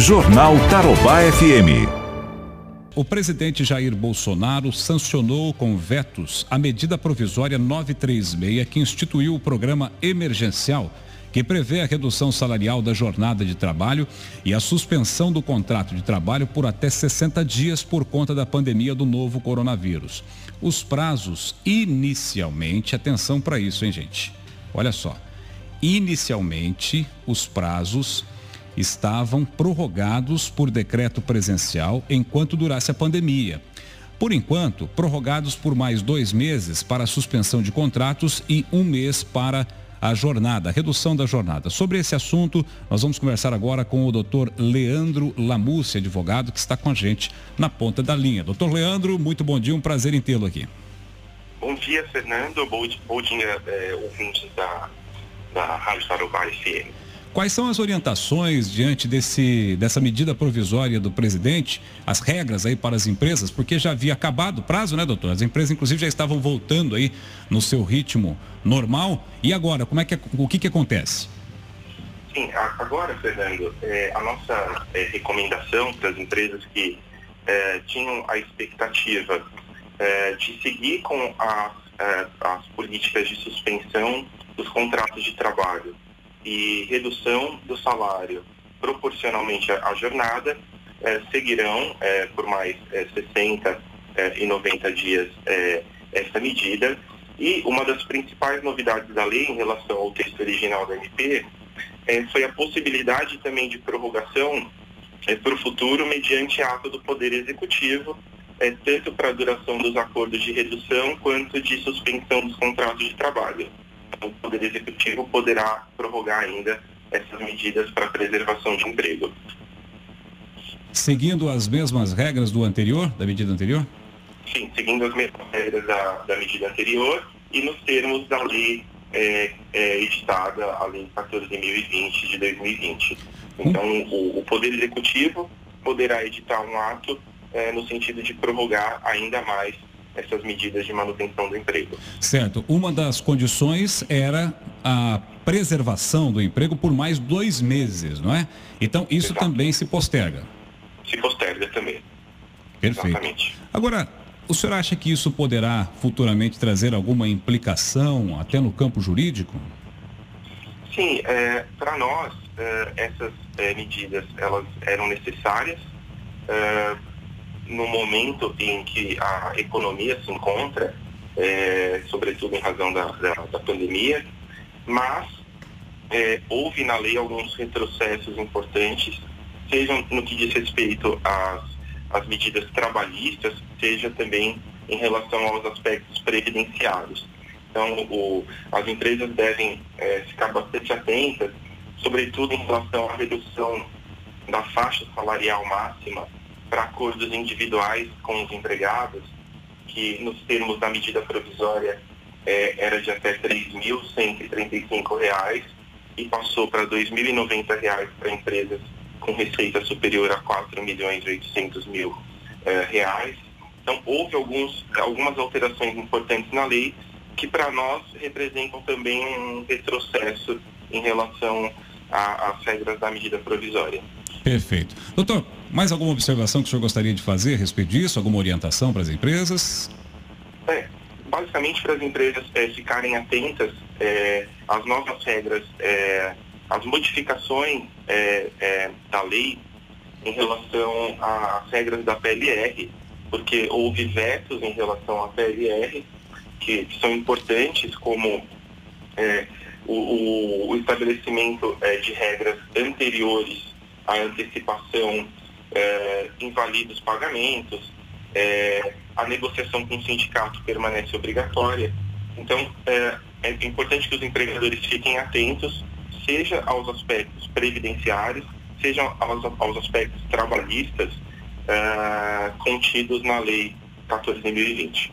Jornal Tarobá FM. O presidente Jair Bolsonaro sancionou com vetos a medida provisória 936 que instituiu o programa emergencial que prevê a redução salarial da jornada de trabalho e a suspensão do contrato de trabalho por até 60 dias por conta da pandemia do novo coronavírus. Os prazos, inicialmente, atenção para isso, hein, gente? Olha só. Inicialmente, os prazos estavam prorrogados por decreto presencial enquanto durasse a pandemia. Por enquanto, prorrogados por mais dois meses para a suspensão de contratos e um mês para a jornada, a redução da jornada. Sobre esse assunto, nós vamos conversar agora com o doutor Leandro Lamusse, advogado, que está com a gente na ponta da linha. Doutor Leandro, muito bom dia, um prazer em tê-lo aqui. Bom dia, Fernando. Bom, dia, é, ouvintes da, da Rádio Tarobá FM. Quais são as orientações diante desse, dessa medida provisória do presidente, as regras aí para as empresas, porque já havia acabado o prazo, né, doutor? As empresas, inclusive, já estavam voltando aí no seu ritmo normal. E agora, como é que, o que, que acontece? Sim, agora, Fernando, é, a nossa é, recomendação para as empresas que é, tinham a expectativa é, de seguir com as, é, as políticas de suspensão dos contratos de trabalho e redução do salário proporcionalmente à, jornada, eh, seguirão eh, por mais eh, 60 eh, e 90 dias essa medida. E uma das principais novidades da lei em relação ao texto original da MP foi a possibilidade também de prorrogação para o futuro mediante ato do Poder Executivo, tanto para a duração dos acordos de redução quanto de suspensão dos contratos de trabalho o Poder Executivo poderá prorrogar ainda essas medidas para preservação de emprego. Seguindo as mesmas regras do anterior, da medida anterior? Sim, seguindo as mesmas regras da, da medida anterior e nos termos da lei é, é, editada, a Lei 14.020 de 2020. Então, hum. o, o, Poder Executivo poderá editar um ato é, no sentido de prorrogar ainda mais essas medidas de manutenção do emprego. Certo. Uma das condições era a preservação do emprego por mais dois meses, não é? Então, isso Exato. também se posterga. Se posterga também. Perfeito. Exatamente. Agora, o senhor acha que isso poderá futuramente trazer alguma implicação até no campo jurídico? Sim, é, para nós é, essas é, medidas elas eram necessárias é, no momento em que a economia se encontra, é, sobretudo em razão da, da, da pandemia, mas é, houve na lei alguns retrocessos importantes, seja no que diz respeito às, às medidas trabalhistas, seja também em relação aos aspectos previdenciários. Então, o, as empresas devem é, ficar bastante atentas, sobretudo em relação à redução da faixa salarial máxima para acordos individuais com os empregados, que nos termos da medida provisória é, era de até R$ 3.135 e passou para R$ 2.090 para empresas com receita superior a R$ 4 milhões e 800 mil é, reais. Então, houve alguns, algumas alterações importantes na lei que para nós representam também um retrocesso em relação às regras da medida provisória. Perfeito. Doutor, mais alguma observação que o senhor gostaria de fazer a respeito disso? Alguma orientação para as empresas? É, basicamente para as empresas é, ficarem atentas é, às novas regras, é, às modificações é, é, da lei em relação às regras da PLR, porque houve vetos em relação à PLR que, que são importantes, como é, o, o, estabelecimento de regras anteriores a antecipação é, invalida os pagamentos, é, a negociação com o sindicato permanece obrigatória. Então, é, é importante que os empregadores fiquem atentos, seja aos aspectos previdenciários, seja aos, aos aspectos trabalhistas é, contidos na Lei 14.020.